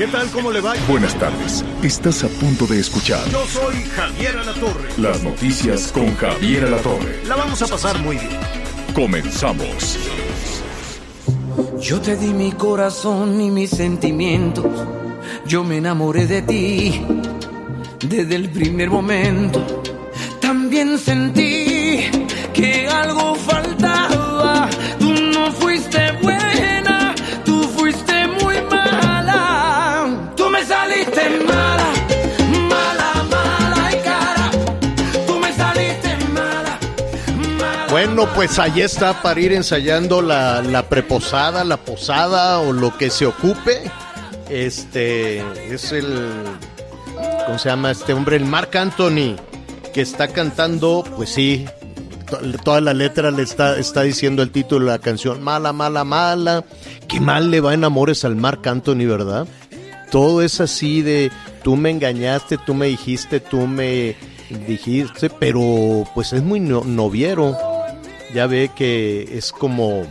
¿Qué tal? ¿Cómo le va? Buenas tardes. Estás a punto de escuchar Yo soy Javier Alatorre. las noticias con Javier Alatorre. La vamos a pasar muy bien. Comenzamos. Yo te di mi corazón y mis sentimientos. Yo me enamoré de ti desde el primer momento. También sentí que algo faltaba. Tú no fuiste buena, Pues ahí está para ir ensayando la, la preposada, la posada o lo que se ocupe. Este es el. ¿Cómo se llama este hombre? El Marc Anthony, que está cantando, pues sí, to- toda la letra le está, está diciendo el título de la canción: Mala, mala, mala. Qué mal le va en amores al Marc Anthony, ¿verdad? Todo es así de tú me engañaste, tú me dijiste, tú me dijiste, pero pues es muy no- noviero. Ya ve que es como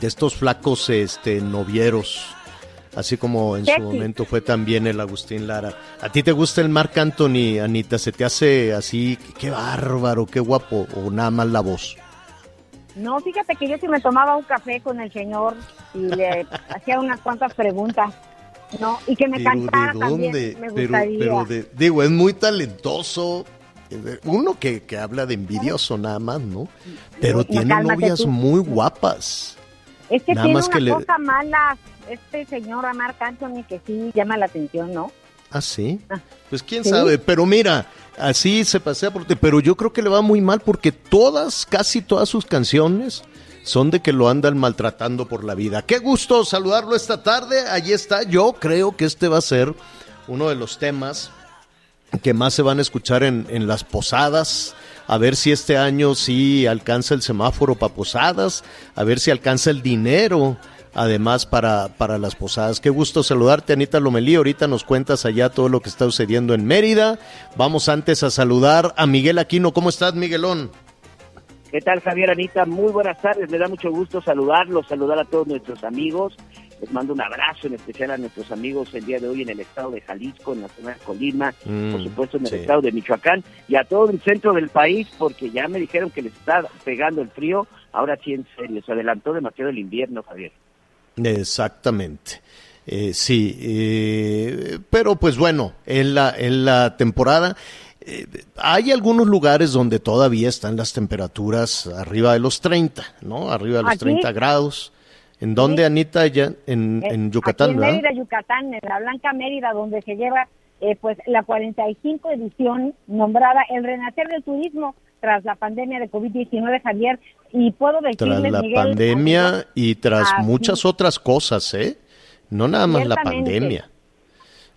de estos flacos este novieros. Así como en su momento fue también el Agustín Lara. ¿A ti te gusta el Marc Anthony, Anita? ¿Se te hace así, qué bárbaro, qué guapo? ¿O nada más la voz? No, fíjate que yo sí me tomaba un café con el señor y le hacía unas cuantas preguntas, ¿no? Y que me Pero, cantara ¿de también, dónde? me Pero, gustaría. pero de- digo, es muy talentoso. Uno que, que habla de envidioso nada más, ¿no? Pero No, tiene novias tú. muy guapas. es que nada tiene más una que le- cosa mala este señor Marc Anthony que sí llama la atención, ¿no? ¿Ah, sí? Ah, Pues quién ¿sí? sabe, pero mira, así se pasea por ti, pero yo creo que le va muy mal porque todas, casi todas sus canciones son de que lo andan maltratando por la vida. Qué gusto saludarlo esta tarde, allí está, yo creo que este va a ser uno de los temas que más se van a escuchar en, en las posadas. A ver si este año sí alcanza el semáforo para posadas, a ver si alcanza el dinero, además para, para las posadas. Qué gusto saludarte, Anita Lomelí. Ahorita nos cuentas allá todo lo que está sucediendo en Mérida. Vamos antes a saludar a Miguel Aquino. ¿Cómo estás, Miguelón? ¿Qué tal, Javier Anita? Muy buenas tardes. Me da mucho gusto saludarlos, saludar a todos nuestros amigos. Les mando un abrazo en especial a nuestros amigos el día de hoy en el estado de Jalisco, en la zona de Colima, Mm, por supuesto en el sí. estado de Michoacán y a todo el centro del país, porque ya me dijeron que les está pegando el frío. Ahora sí, en serio, se adelantó demasiado el invierno, Javier. Exactamente. Eh, sí, eh, pero pues bueno, en la, en la temporada eh, hay algunos lugares donde todavía están las temperaturas arriba de los 30, ¿no? Arriba de los Aquí. 30 grados. ¿En dónde, Sí. Anita? Ya, en, Eh, en Yucatán, Aquí en ¿verdad? Mérida, Yucatán, en la Blanca Mérida, donde se lleva eh, pues la 45 edición nombrada El Renacer del Turismo tras la pandemia de COVID-19, Javier. Y puedo Tras decirles, la Miguel, pandemia amigos, y tras así. muchas otras cosas, ¿eh? No nada más la pandemia.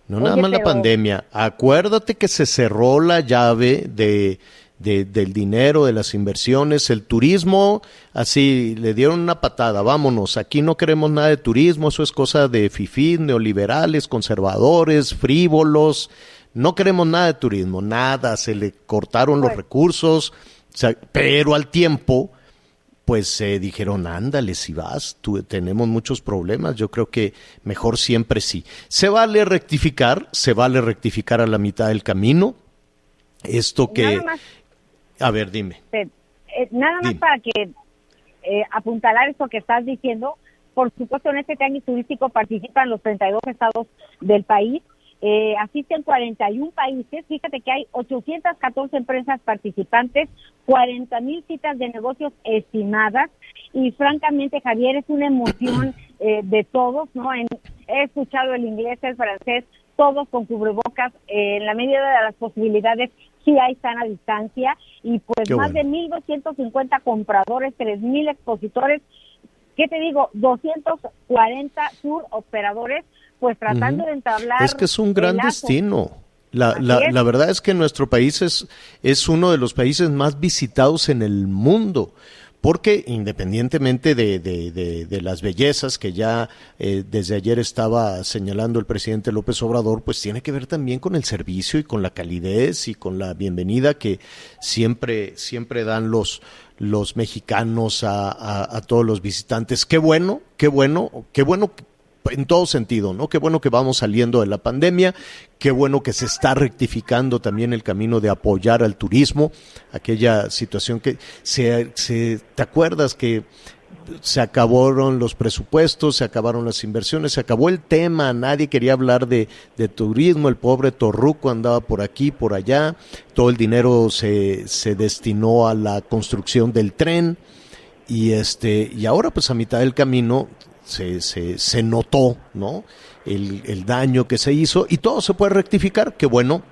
No Oye, nada más la pandemia. Acuérdate que se cerró la llave de, de- del dinero, de las inversiones, el turismo, así le dieron una patada, vámonos, aquí no queremos nada de turismo, eso es cosa de fifís, neoliberales, conservadores, frívolos, no queremos nada de turismo, nada, se le cortaron los recursos, pero al tiempo pues se dijeron, ándale, si vas, tú, tenemos muchos problemas, yo creo que mejor siempre sí. Se vale rectificar, se vale rectificar a la mitad del camino. Esto que... A ver, dime. eh, eh, nada más Dime. para que eh, apuntalar esto que estás diciendo. Por supuesto, en este año turístico participan los 32 estados del país. Eh, asisten 41 países. Fíjate que hay 814 empresas participantes, 40 mil citas de negocios estimadas. Y francamente, Javier, es una emoción eh, de todos, ¿no? En- he escuchado el inglés, el francés, todos con cubrebocas, eh, en la medida de las posibilidades, sí hay sana distancia y pues más de 1.250 compradores, 3.000 expositores, ¿qué te digo? 240 tour operadores, pues tratando de entablar. Es que es un gran destino. La, la, la, verdad es que nuestro país es, es uno de los países más visitados en el mundo porque independientemente de, de, las bellezas que ya eh, desde ayer estaba señalando el presidente López Obrador, pues tiene que ver también con el servicio y con la calidez y con la bienvenida que siempre, siempre dan los, los mexicanos a, a, a todos los visitantes. Qué bueno, qué bueno, qué bueno en todo sentido, ¿no? Qué bueno que vamos saliendo de la pandemia, qué bueno que se está rectificando también el camino de apoyar al turismo, aquella situación que se, se ¿te acuerdas que se acabaron los presupuestos, se acabaron las inversiones, se acabó el tema, nadie quería hablar de, de, turismo, el pobre Torruco andaba por aquí, por allá, todo el dinero se, se destinó a la construcción del tren y este y ahora pues a mitad del camino se, se, se notó, ¿no? El, el, daño que se hizo y todo se puede rectificar, qué bueno,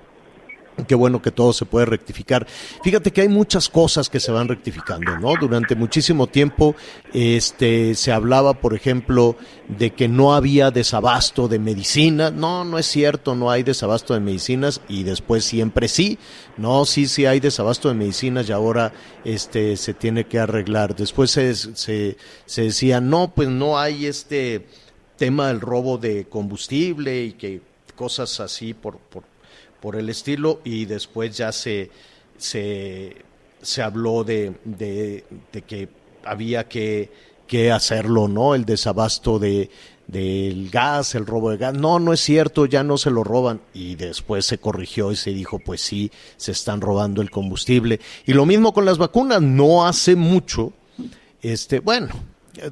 qué bueno que todo se puede rectificar. Fíjate que hay muchas cosas que se van rectificando, ¿no? Durante muchísimo tiempo este se hablaba, por ejemplo, de que no había desabasto de medicinas. No, no es cierto, no hay desabasto de medicinas y después siempre sí. No, sí, sí hay desabasto de medicinas y ahora este se tiene que arreglar. Después se, se, decía, no, pues no hay este tema del robo de combustible y que cosas así por, por, por el estilo y después ya se, se, se habló de, de, que había que, que hacerlo, ¿no? El desabasto de, del gas, el robo de gas. No, no es cierto, ya no se lo roban. Y después se corrigió y se dijo, pues sí, se están robando el combustible. Y lo mismo con las vacunas, no hace mucho, este, bueno,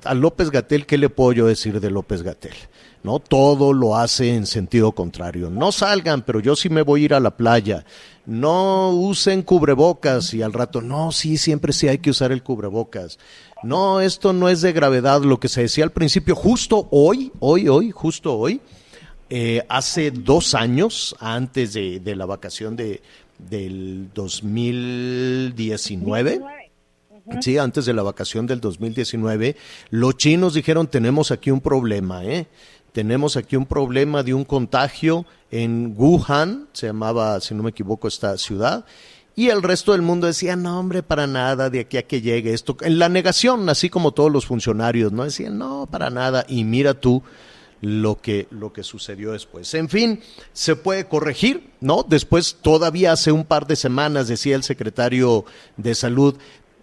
a López Gatel, ¿qué le puedo yo decir de López Gatel? ¿No? Todo lo hace en sentido contrario. No salgan, pero yo sí me voy a ir a la playa. No usen cubrebocas y al rato, no, sí, siempre sí hay que usar el cubrebocas. No, esto no es de gravedad, lo que se decía al principio, justo hoy, hoy, hoy, justo hoy, eh, hace dos años, antes de, de la vacación de, del 2019, Sí, antes de la vacación del 2019, los chinos dijeron tenemos aquí un problema, ¿eh? Tenemos aquí un problema de un contagio en Wuhan, se llamaba, si no me equivoco, esta ciudad, y el resto del mundo decía, no, hombre, para nada, de aquí a que llegue esto. En la negación, así como todos los funcionarios, ¿no? Decían, no, para nada, y mira tú lo que, lo que sucedió después. En fin, se puede corregir, ¿no? Después, todavía hace un par de semanas, decía el secretario de Salud,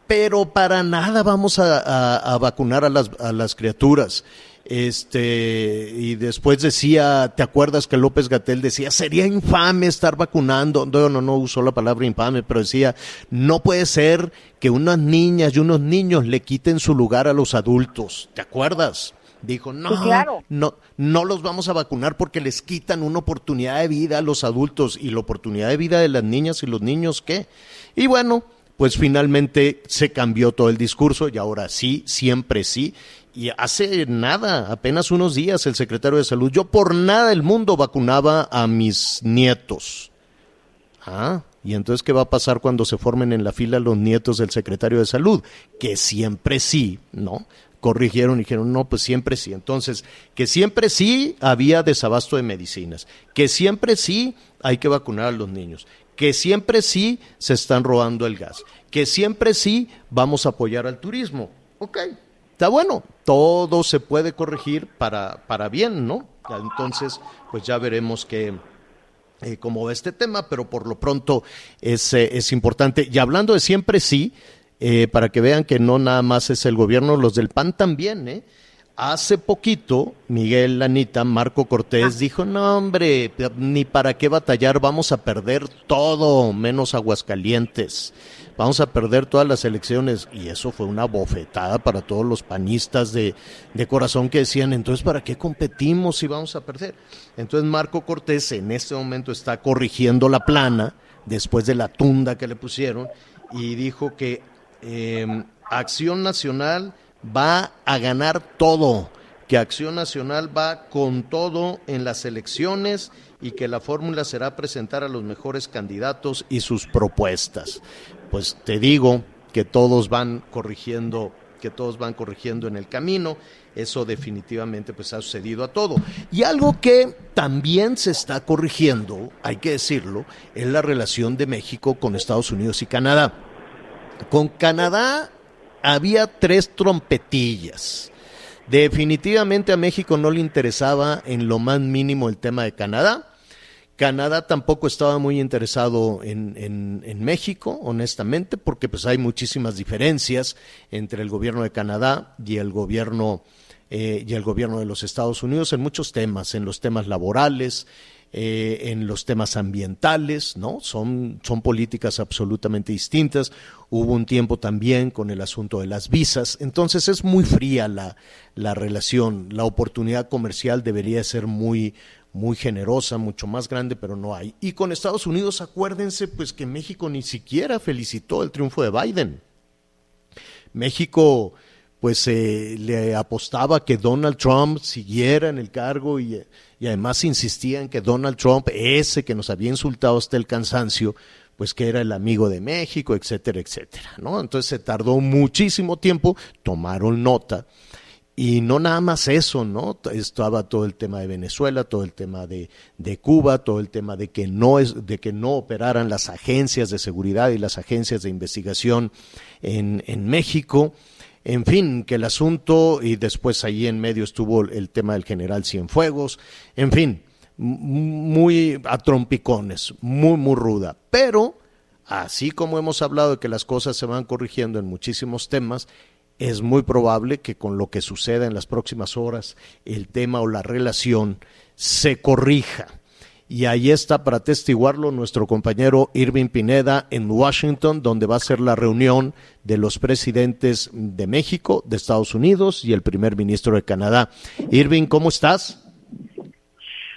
pero para nada vamos a, vacunar a las, a las criaturas. Este, y después decía, ¿te acuerdas que López Gatel decía, sería infame estar vacunando? No, no, no usó la palabra infame, pero decía, no puede ser que unas niñas y unos niños le quiten su lugar a los adultos. ¿Te acuerdas? Dijo, no, no, no los vamos a vacunar porque les quitan una oportunidad de vida a los adultos y la oportunidad de vida de las niñas y los niños, ¿qué? Y bueno, pues finalmente se cambió todo el discurso y ahora sí, siempre sí. Y hace nada, apenas unos días, el secretario de Salud, yo por nada del mundo vacunaba a mis nietos. Ah, y entonces, ¿qué va a pasar cuando se formen en la fila los nietos del secretario de Salud? Que siempre sí, ¿no? Corrigieron y dijeron, no, pues siempre sí. Entonces, que siempre sí había desabasto de medicinas, que siempre sí hay que vacunar a los niños, que siempre sí se están robando el gas, que siempre sí vamos a apoyar al turismo. Ok, está bueno, todo se puede corregir para, para bien, ¿no? Entonces, pues ya veremos que, eh, cómo va este tema, pero por lo pronto es, eh, es importante. Y hablando de siempre sí, eh, para que vean que no nada más es el gobierno, los del PAN también, ¿eh? Hace poquito, Miguel Lanita, Marco Cortés, dijo, no hombre, ni para qué batallar, vamos a perder todo, menos Aguascalientes. Vamos a perder todas las elecciones. Y eso fue una bofetada para todos los panistas de, de corazón que decían, entonces, ¿para qué competimos si vamos a perder? Entonces Marco Cortés en este momento está corrigiendo la plana, después de la tunda que le pusieron, y dijo que eh, Acción Nacional va a ganar todo, que Acción Nacional va con todo en las elecciones y que la fórmula será presentar a los mejores candidatos y sus propuestas. Pues te digo que todos van corrigiendo que todos van corrigiendo en el camino. Eso definitivamente pues ha sucedido a todo. Y algo que también se está corrigiendo, hay que decirlo, es la relación de México con Estados Unidos y Canadá. Con Canadá había tres trompetillas. Definitivamente a México no le interesaba en lo más mínimo el tema de Canadá. Canadá tampoco estaba muy interesado en, en, México, honestamente, porque pues hay muchísimas diferencias entre el gobierno de Canadá y el gobierno eh, y el gobierno de los Estados Unidos en muchos temas, en los temas laborales, eh, en los temas ambientales, ¿no? Son, son políticas absolutamente distintas. Hubo un tiempo también con el asunto de las visas. Entonces es muy fría la, la relación. La oportunidad comercial debería ser muy, muy generosa, mucho más grande, pero no hay. Y con Estados Unidos, acuérdense pues que México ni siquiera felicitó el triunfo de Biden. México pues eh, le apostaba que Donald Trump siguiera en el cargo y, y, además insistía en que Donald Trump, ese que nos había insultado hasta el cansancio, pues que era el amigo de México, etcétera, etcétera, ¿no? Entonces se tardó muchísimo tiempo, tomaron nota y no nada más eso, ¿no? Estaba todo el tema de Venezuela, todo el tema de, de, Cuba, todo el tema de que, no es, de que no operaran las agencias de seguridad y las agencias de investigación en, en México. En fin, que el asunto, y después ahí en medio estuvo el tema del general Cienfuegos, en fin, muy a trompicones, muy, muy ruda. Pero, así como hemos hablado de que las cosas se van corrigiendo en muchísimos temas, es muy probable que con lo que suceda en las próximas horas el tema o la relación se corrija. Y ahí está para testiguarlo nuestro compañero Irving Pineda en Washington, donde va a ser la reunión de los presidentes de México, de Estados Unidos y el primer ministro de Canadá. Irving, ¿cómo estás?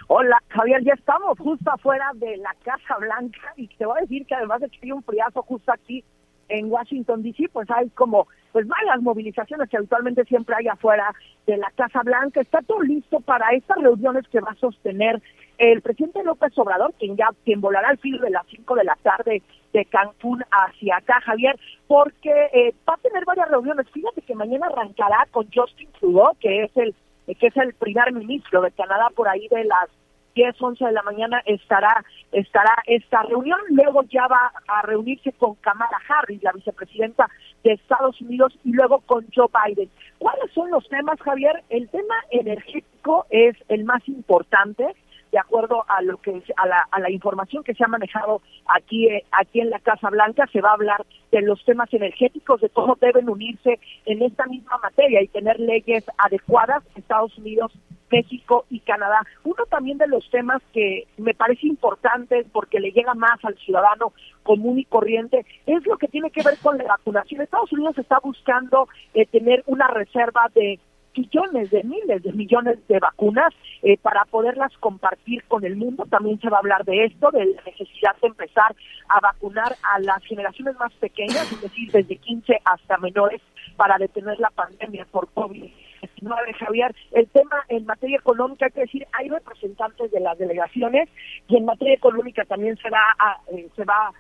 Hola, Javier, ya estamos justo afuera de la Casa Blanca y te voy a decir que además de que hay un friazo justo aquí en Washington DC, pues hay como pues varias movilizaciones que habitualmente siempre hay afuera de la Casa Blanca. Está todo listo para estas reuniones que va a sostener el presidente López Obrador, quien ya quien volará al filo de las 5 de la tarde de Cancún hacia acá, Javier, porque eh, va a tener varias reuniones. Fíjate que mañana arrancará con Justin Trudeau, que es el que es el primer ministro de Canadá por ahí de las 10, 11 de la mañana estará, estará esta reunión. Luego ya va a reunirse con Kamala Harris, la vicepresidenta de Estados Unidos, y luego con Joe Biden. ¿Cuáles son los temas, Javier? El tema energético es el más importante de acuerdo a lo que a la, a la información que se ha manejado aquí eh, aquí en la Casa Blanca se va a hablar de los temas energéticos de cómo deben unirse en esta misma materia y tener leyes adecuadas Estados Unidos México y Canadá. Uno también de los temas que me parece importante porque le llega más al ciudadano común y corriente es lo que tiene que ver con la vacunación. Estados Unidos está buscando eh, tener una reserva de millones de miles de millones de vacunas eh, para poderlas compartir con el mundo. También se va a hablar de esto, de la necesidad de empezar a vacunar a las generaciones más pequeñas, es decir, desde 15 hasta menores, para detener la pandemia por COVID. 19, Javier, el tema en materia económica, que decir, hay representantes de las delegaciones y en materia económica también se va a, eh, se va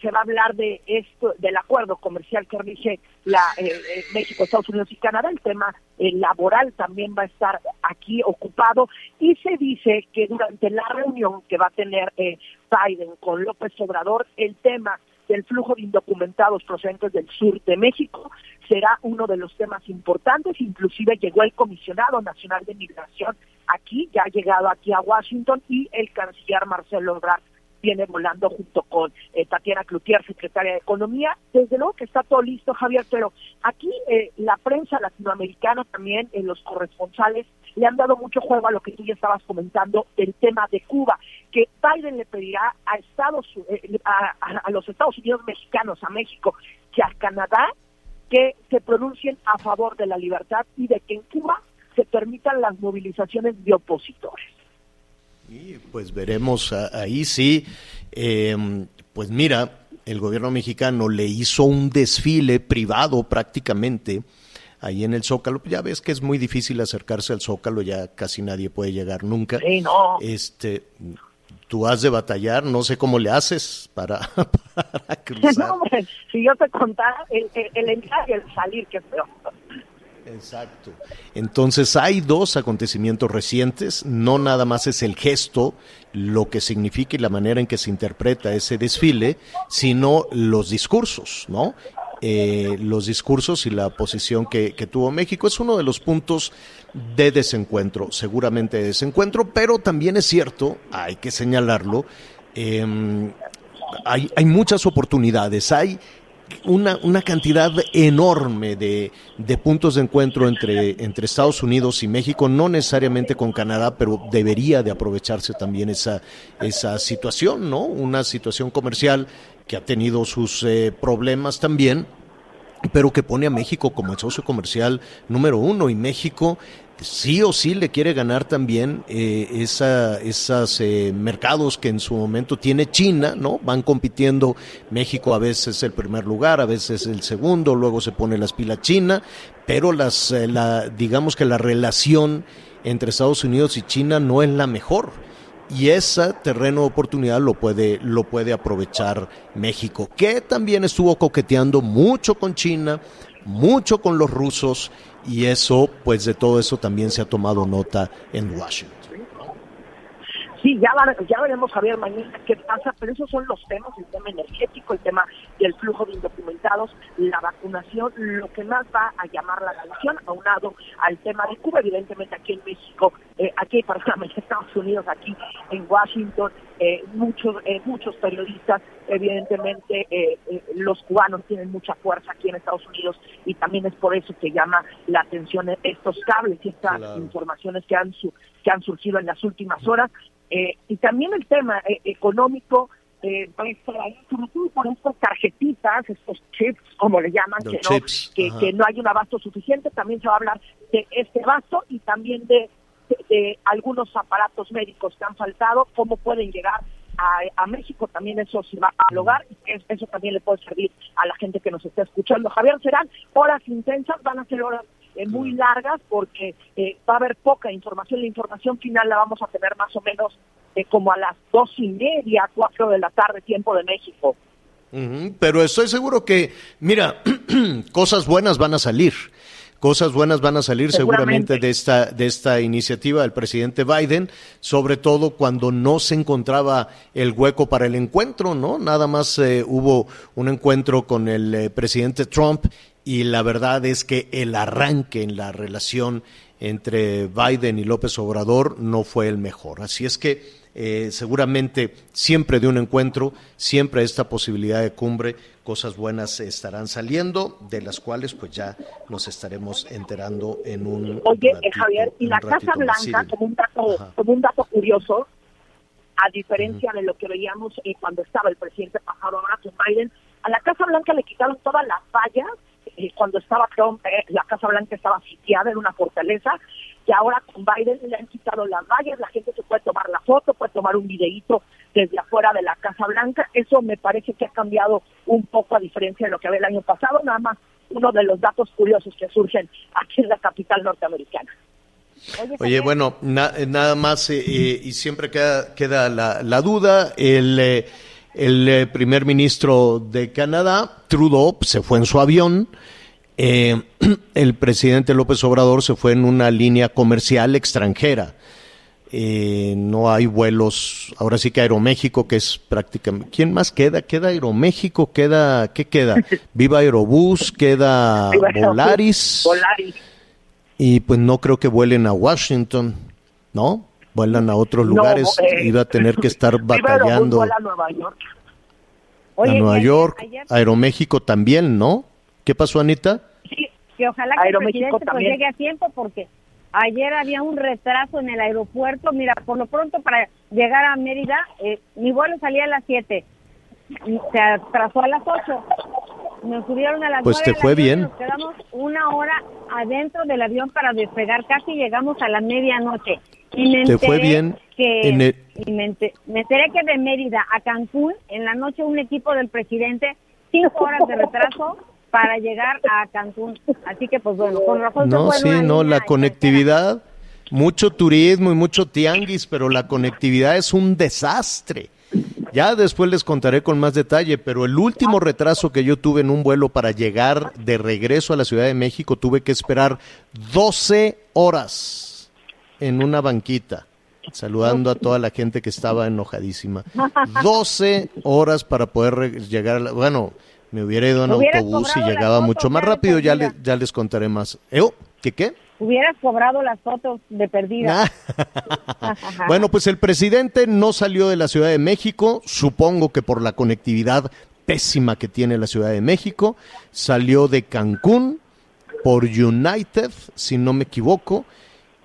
se va a hablar de esto, del acuerdo comercial que rige la, eh, eh, México, Estados Unidos y Canadá. El tema laboral también va a estar aquí ocupado y se dice que durante la reunión que va a tener Biden con López Obrador, el tema del flujo de indocumentados procedentes del sur de México será uno de los temas importantes. Inclusive llegó el comisionado nacional de migración aquí, ya ha llegado aquí a Washington y el canciller Marcelo Ebrard viene volando junto con eh, Tatiana Cloutier, secretaria de Economía. Desde luego que está todo listo, Javier, pero aquí eh, la prensa latinoamericana también, en los corresponsales, le han dado mucho juego a lo que tú ya estabas comentando del tema de Cuba, que Biden le pedirá a Estados eh, a, los Estados Unidos mexicanos, a México, que a Canadá, que se pronuncien a favor de la libertad y de que en Cuba se permitan las movilizaciones de opositores. Y pues veremos ahí sí, em, pues mira, el gobierno mexicano le hizo un desfile privado prácticamente ahí en el Zócalo. Ya ves que es muy difícil acercarse al Zócalo, ya casi nadie puede llegar nunca. Sí, no. Este, tú has de batallar, no sé cómo le haces para, para cruzar. No, hombre, si yo te contara el, el, el entrar y el salir, que es peor. Exacto. Entonces hay dos acontecimientos recientes, no nada más es el gesto, lo que significa y la manera en que se interpreta ese desfile, sino los discursos, ¿no? Eh, los discursos y la posición que, tuvo México es uno de los puntos de desencuentro, seguramente de desencuentro, pero también es cierto, hay que señalarlo, eh, hay, hay muchas oportunidades, hay una, una cantidad enorme de, de, puntos de encuentro entre, entre Estados Unidos y México, no necesariamente con Canadá, pero debería de aprovecharse también esa, esa situación, ¿no? Una situación comercial que ha tenido sus eh, problemas también, pero que pone a México como el socio comercial número uno y México sí o sí le quiere ganar también eh, esa, esos eh, mercados que en su momento tiene China, ¿no? Van compitiendo, México a veces el primer lugar, a veces el segundo, luego se pone las pilas China, pero las, eh, digamos que la relación entre Estados Unidos y China no es la mejor. Y ese terreno de oportunidad lo puede, lo puede aprovechar México, que también estuvo coqueteando mucho con China, mucho con los rusos, y eso, pues de todo eso también se ha tomado nota en Washington. Sí, ya, ya veremos, Javier, mañana qué pasa, pero esos son los temas, el tema energético, el tema del flujo de indocumentados, la vacunación, lo que más va a llamar la atención, aunado al tema de Cuba, evidentemente aquí en México, eh, aquí, perdóname, en Estados Unidos, aquí en Washington, eh, muchos, eh, muchos periodistas, evidentemente eh, los cubanos tienen mucha fuerza aquí en Estados Unidos y también es por eso que llama la atención estos cables y estas claro. informaciones que han, su, que han surgido en las últimas horas. y también el tema económico, eh, sobre todo por estas tarjetitas, estos chips, como le llaman, que no, que, que, no hay un abasto suficiente, también se va a hablar de este abasto y también de, de, de algunos aparatos médicos que han faltado, cómo pueden llegar a, a, México, también eso se va a lograr, eso, eso también le puede servir a la gente que nos está escuchando. Javier, serán horas intensas, van a ser horas eh, muy largas porque eh, va a haber poca información. La información final la vamos a tener más o menos eh, como a las dos y media, cuatro de la tarde, tiempo de México. Uh -huh, pero estoy seguro que, mira, cosas buenas van a salir. Cosas buenas van a salir seguramente, seguramente de esta de esta iniciativa del presidente Biden, sobre todo cuando no se encontraba el hueco para el encuentro, ¿no? Nada más eh, hubo un encuentro con el eh, presidente Trump y la verdad es que el arranque en la relación entre Biden y López Obrador no fue el mejor. Así es que eh, seguramente siempre de un encuentro, siempre esta posibilidad de cumbre, cosas buenas estarán saliendo, de las cuales pues ya nos estaremos enterando en un Oye, ratito, Javier, y la Casa Blanca, como, un dato, como un dato curioso, a diferencia uh -huh. de lo que veíamos eh, cuando estaba el presidente pasado ahora con Biden, a la Casa Blanca le quitaron todas las vallas eh, cuando estaba Trump, eh, la Casa Blanca estaba sitiada en una fortaleza, y ahora con Biden le han quitado las vallas, la gente se puede tomar la foto, puede tomar un videíto desde afuera de la Casa Blanca, eso me parece que ha cambiado un poco a diferencia de lo que había el año pasado, nada más uno de los datos curiosos que surgen aquí en la capital norteamericana. Oye, Oye bueno, na nada más eh, y siempre queda, queda la, la duda, el eh, el eh, primer ministro de Canadá, Trudeau, se fue en su avión. Eh, el presidente López Obrador se fue en una línea comercial extranjera. Eh, no hay vuelos, ahora sí que Aeroméxico, que es prácticamente... ¿Quién más queda? ¿Queda Aeroméxico? ¿Queda, ¿Qué queda? Viva Aerobús, queda Volaris. Volaris. Y pues no creo que vuelen a Washington, ¿no? vuelan a otros lugares, no, eh, iba a tener que estar batallando. A Nueva York. Oye, a Nueva ayer, York, ayer... Aeroméxico también, ¿no? ¿Qué pasó, Anita? Que ojalá que Aeroméxico el presidente pues, llegue a tiempo porque ayer había un retraso en el aeropuerto. Mira, por lo pronto para llegar a Mérida, eh, mi vuelo salía a las 7, se atrasó a las 8. Nos subieron a las pues 9 te fue bien. Nos quedamos una hora adentro del avión para despegar, casi llegamos a la medianoche. Y me ¿Te fue bien? Que, en el... y me, enteré, me, enteré que de Mérida a Cancún, en la noche un equipo del presidente, cinco horas de retraso, para llegar a Cancún. Así que, pues bueno, con razón No, sí, no, la conectividad, mucho turismo y mucho tianguis, pero la conectividad es un desastre. Ya después les contaré con más detalle, pero el último retraso que yo tuve en un vuelo para llegar de regreso a la Ciudad de México, tuve que esperar 12 horas en una banquita, saludando a toda la gente que estaba enojadísima. 12 horas para poder llegar, a la, bueno, me hubiera ido en autobús y llegaba mucho más rápido, ya, ya les contaré más. ¿Eh? ¿Qué qué? hubieras cobrado las fotos de perdida. bueno, pues el presidente no salió de la Ciudad de México, supongo que por la conectividad pésima que tiene la Ciudad de México, salió de Cancún por United, si no me equivoco,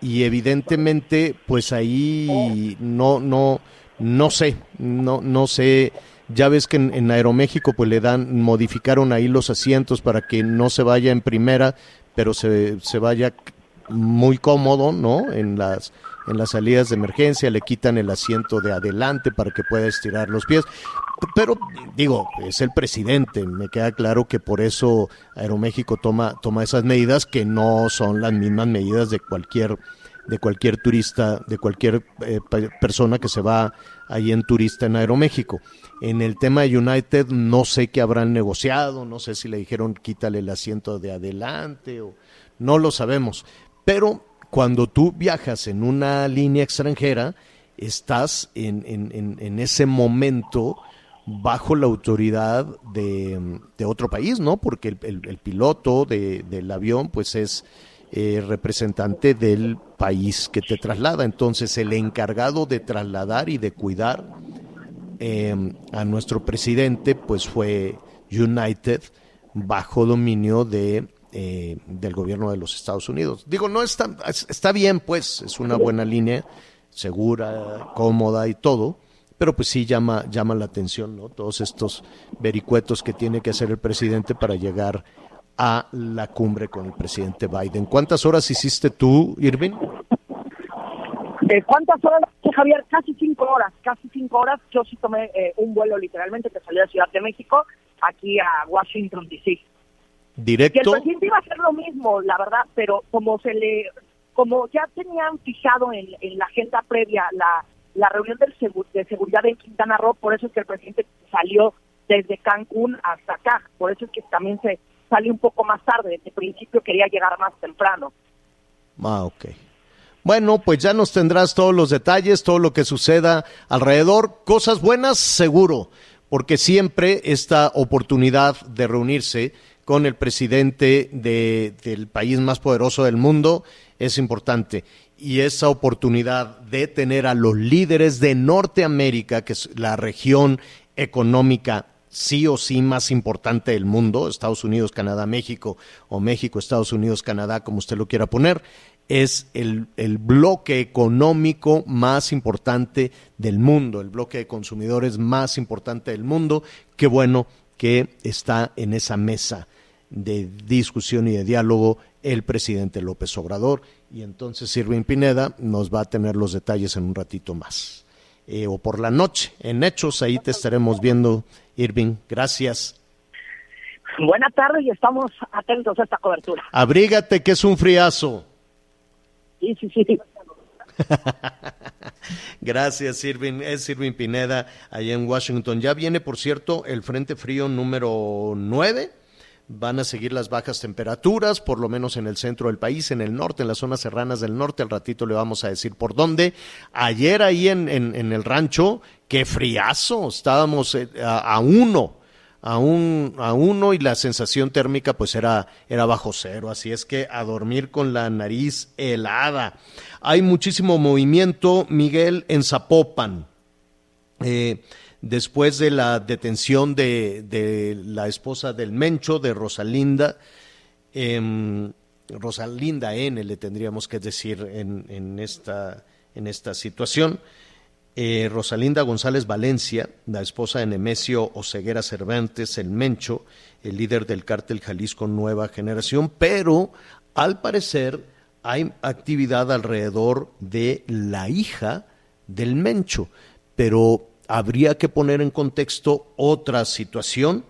y evidentemente pues ahí no no no sé, no no sé ya ves que en, Aeroméxico pues le dan, modificaron ahí los asientos para que no se vaya en primera, pero se, se vaya muy cómodo, ¿no? En las en las salidas de emergencia le quitan el asiento de adelante para que pueda estirar los pies. Pero digo, es el presidente, me queda claro que por eso Aeroméxico toma toma esas medidas que no son las mismas medidas de cualquier de cualquier turista, de cualquier eh, persona que se va ahí en turista en Aeroméxico. En el tema de United no sé qué habrán negociado, no sé si le dijeron quítale el asiento de adelante o no lo sabemos, pero cuando tú viajas en una línea extranjera, estás en, en, en ese momento bajo la autoridad de, de, otro país, ¿no? Porque el, el, piloto de, del avión, pues es eh, representante del país que te traslada. Entonces, el encargado de trasladar y de cuidar eh, a nuestro presidente, pues fue United bajo dominio de eh, del gobierno de los Estados Unidos. Digo, no está, está bien, pues, es una buena línea, segura, cómoda y todo, pero pues sí llama, llama la atención, ¿no? Todos estos vericuetos que tiene que hacer el presidente para llegar a la cumbre con el presidente Biden. ¿Cuántas horas hiciste tú, Irving? Eh, ¿Cuántas horas, Javier? Casi cinco horas, casi cinco horas. Yo sí tomé eh, un vuelo literalmente que salió de Ciudad de México aquí a Washington, D.C directo. Y el presidente iba a hacer lo mismo, la verdad, pero como se le, como ya tenían fijado en, en la agenda previa la, la reunión del de seguridad en Quintana Roo, por eso es que el presidente salió desde Cancún hasta acá, por eso es que también se salió un poco más tarde, desde principio quería llegar más temprano. Ah, ok. Bueno, pues ya nos tendrás todos los detalles, todo lo que suceda alrededor, cosas buenas seguro, porque siempre esta oportunidad de reunirse con el presidente de, del país más poderoso del mundo es importante. Y esa oportunidad de tener a los líderes de Norteamérica, que es la región económica sí o sí más importante del mundo, Estados Unidos, Canadá, México, o México, Estados Unidos, Canadá, como usted lo quiera poner, es el, el, bloque económico más importante del mundo, el bloque de consumidores más importante del mundo. Qué bueno que está en esa mesa de discusión y de diálogo el presidente López Obrador. Y entonces Irving Pineda nos va a tener los detalles en un ratito más. Eh, o por la noche, en Hechos, ahí te estaremos viendo, Irving. Gracias. Buenas tardes y estamos atentos a esta cobertura. Abrígate, que es un friazo. Sí, sí, sí. Gracias, Irving. Es Irving Pineda, allá en Washington. Ya viene, por cierto, el Frente Frío número 9 Van a seguir las bajas temperaturas, por lo menos en el centro del país, en el norte, en las zonas serranas del norte. Al ratito le vamos a decir por dónde. Ayer ahí en, en, el rancho, qué friazo, estábamos eh, a, uno. A, un, a uno y la sensación térmica pues era, era bajo cero, así es que a dormir con la nariz helada. Hay muchísimo movimiento, Miguel, en Zapopan. Eh, después de la detención de, la esposa del Mencho, de Rosalinda, eh, Rosalinda N, le tendríamos que decir en, esta, en esta situación. Eh, Rosalinda González Valencia, la esposa de Nemesio Oseguera Cervantes, el Mencho, el líder del cártel Jalisco Nueva Generación, pero al parecer hay actividad alrededor de la hija del Mencho, pero habría que poner en contexto otra situación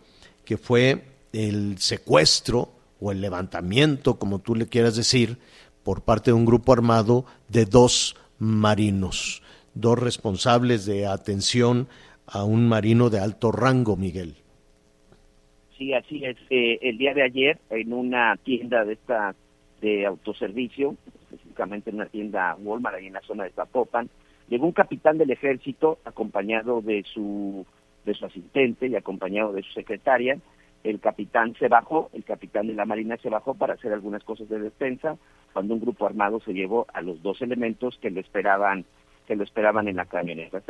que fue el secuestro o el levantamiento, como tú le quieras decir, por parte de un grupo armado de dos marinos, dos responsables de atención a un marino de alto rango, Miguel. Sí, así es. Eh, el día de ayer, en una tienda de esta de autoservicio, específicamente en una tienda Walmart ahí en la zona de Zapopan, llegó un capitán del ejército acompañado de su de su asistente y acompañado de su secretaria. El capitán se bajó, el capitán de la marina se bajó para hacer algunas cosas de defensa, cuando un grupo armado se llevó a los dos elementos que lo esperaban que lo esperaban en la camioneta.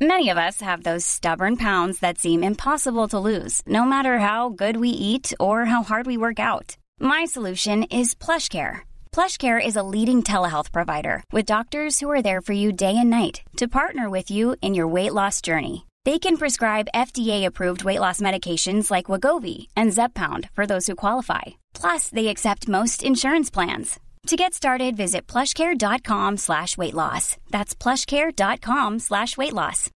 Many of us have those stubborn pounds that seem impossible to lose, no matter how good we eat or how hard we work out. My solution is PlushCare. PlushCare is a leading telehealth provider with doctors who are there for you day and night to partner with you in your weight loss journey. They can prescribe FDA-approved weight loss medications like Wagovi and Zepbound for those who qualify. Plus, they accept most insurance plans. To get started, visit plushcare.com slash weight loss. That's plushcare.com slash weight loss.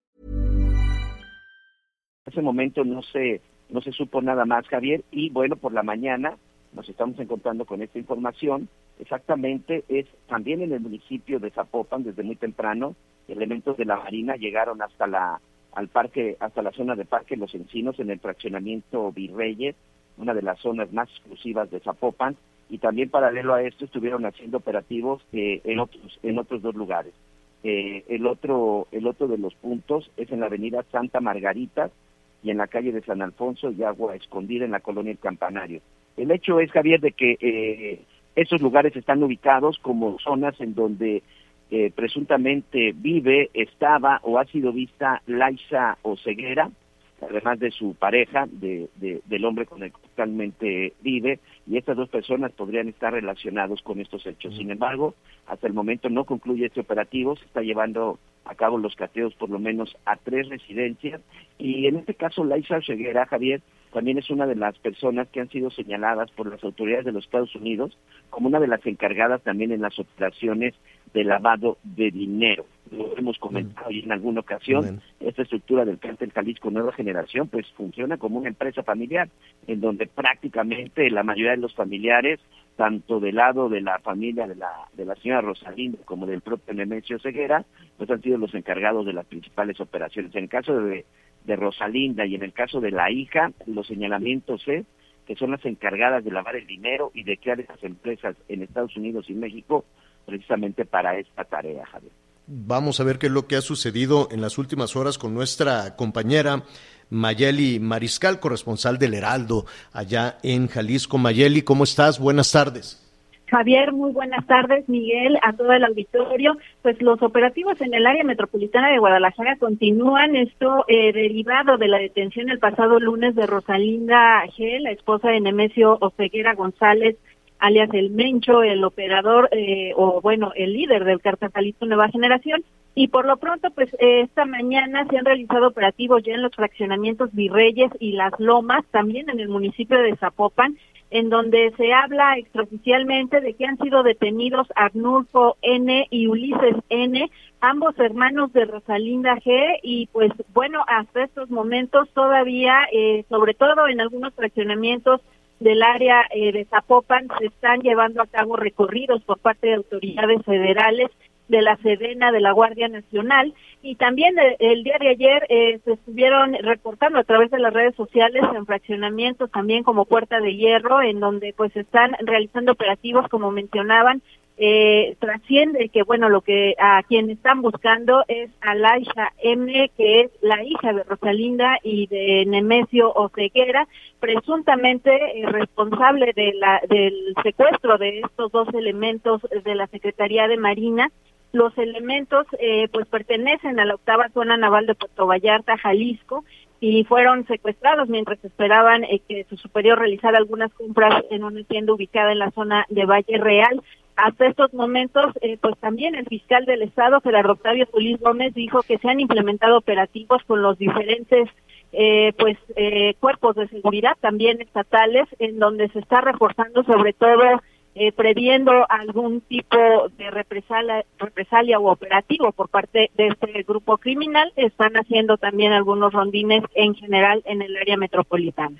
Ese momento no se, no se supo nada más, Javier, y bueno, por la mañana nos estamos encontrando con esta información. Exactamente, es también en el municipio de Zapopan, desde muy temprano, elementos de la Marina llegaron hasta la al parque, hasta la zona de Parque Los Encinos, en el fraccionamiento Virreyes, una de las zonas más exclusivas de Zapopan, y también paralelo a esto estuvieron haciendo operativos eh, en otros en otros dos lugares. Eh, el otro el otro de los puntos es en la avenida Santa Margarita y en la calle de San Alfonso y Agua Escondida en la colonia El Campanario. El hecho es, Javier, de que eh, esos lugares están ubicados como zonas en donde eh, presuntamente vive, estaba o ha sido vista Laisa Oceguera, además de su pareja, de, del hombre con el que actualmente vive, y estas dos personas podrían estar relacionados con estos hechos. Sin embargo, hasta el momento no concluye este operativo, se está llevando a cabo los cateos por lo menos a tres residencias, y en este caso Laisa Ceguera, Javier, también es una de las personas que han sido señaladas por las autoridades de los Estados Unidos como una de las encargadas también en las operaciones de lavado de dinero. Lo hemos comentado y en alguna ocasión, esta estructura del cártel Jalisco Nueva Generación pues funciona como una empresa familiar, en donde prácticamente la mayoría de los familiares, tanto del lado de la familia de la, de la señora Rosalinda como del propio Nemesio Ceguera, pues han sido los encargados de las principales operaciones. En el caso de, de Rosalinda y en el caso de la hija, los señalamientos es que son las encargadas de lavar el dinero y de crear esas empresas en Estados Unidos y México precisamente para esta tarea, Javier. Vamos a ver qué es lo que ha sucedido en las últimas horas con nuestra compañera Mayeli Mariscal, corresponsal del Heraldo, allá en Jalisco. Mayeli, ¿cómo estás? Buenas tardes. Javier, muy buenas tardes, Miguel, a todo el auditorio. Pues los operativos en el área metropolitana de Guadalajara continúan, esto eh, derivado de la detención el pasado lunes de Rosalinda G., la esposa de Nemesio Oseguera González, alias el Mencho, el operador eh, o bueno, el líder del Cartel Nueva Generación. Y por lo pronto, pues eh, esta mañana se han realizado operativos ya en los fraccionamientos Virreyes y Las Lomas, también en el municipio de Zapopan, en donde se habla extraoficialmente de que han sido detenidos Arnulfo N y Ulises N, ambos hermanos de Rosalinda G, y pues bueno, hasta estos momentos todavía, eh, sobre todo en algunos fraccionamientos, del área eh, de Zapopan se están llevando a cabo recorridos por parte de autoridades federales de la Sedena de la Guardia Nacional y también el día de ayer eh, se estuvieron reportando a través de las redes sociales en fraccionamientos también como Puerta de Hierro en donde pues están realizando operativos como mencionaban eh, trasciende que bueno lo que a quien están buscando es a Laisha M que es la hija de Rosalinda y de Nemesio Oseguera presuntamente eh, responsable de la del secuestro de estos dos elementos de la Secretaría de Marina los elementos eh, pues pertenecen a la octava zona naval de Puerto Vallarta Jalisco y fueron secuestrados mientras esperaban eh, que su superior realizara algunas compras en una tienda ubicada en la zona de Valle Real. Hasta estos momentos, eh, pues también el fiscal del Estado, Gerardo Octavio Solís Gómez, dijo que se han implementado operativos con los diferentes eh, pues eh, cuerpos de seguridad también estatales en donde se está reforzando sobre todo eh, previendo algún tipo de represalia, represalia o operativo por parte de este grupo criminal, están haciendo también algunos rondines en general en el área metropolitana.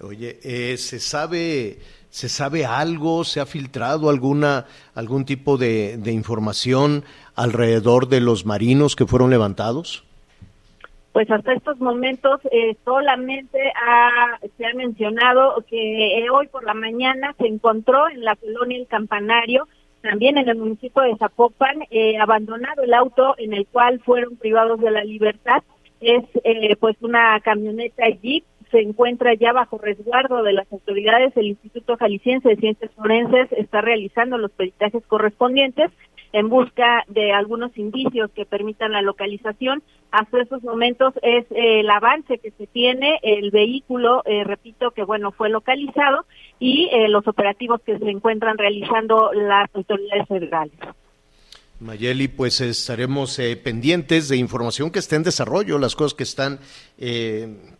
Oye, eh, ¿se sabe se sabe algo, se ha filtrado alguna algún tipo de información alrededor de los marinos que fueron levantados? Pues hasta estos momentos eh, solamente ha, se ha mencionado que eh, hoy por la mañana se encontró en la colonia El Campanario, también en el municipio de Zapopan, eh, abandonado el auto en el cual fueron privados de la libertad. Es pues una camioneta Jeep se encuentra ya bajo resguardo de las autoridades. El Instituto Jalisciense de Ciencias Forenses está realizando los peritajes correspondientes en busca de algunos indicios que permitan la localización. Hasta estos momentos es eh, el avance que se tiene, el vehículo, eh, repito, que bueno, fue localizado y eh, los operativos que se encuentran realizando las autoridades federales. Mayeli, pues estaremos pendientes de información que esté en desarrollo, las cosas que están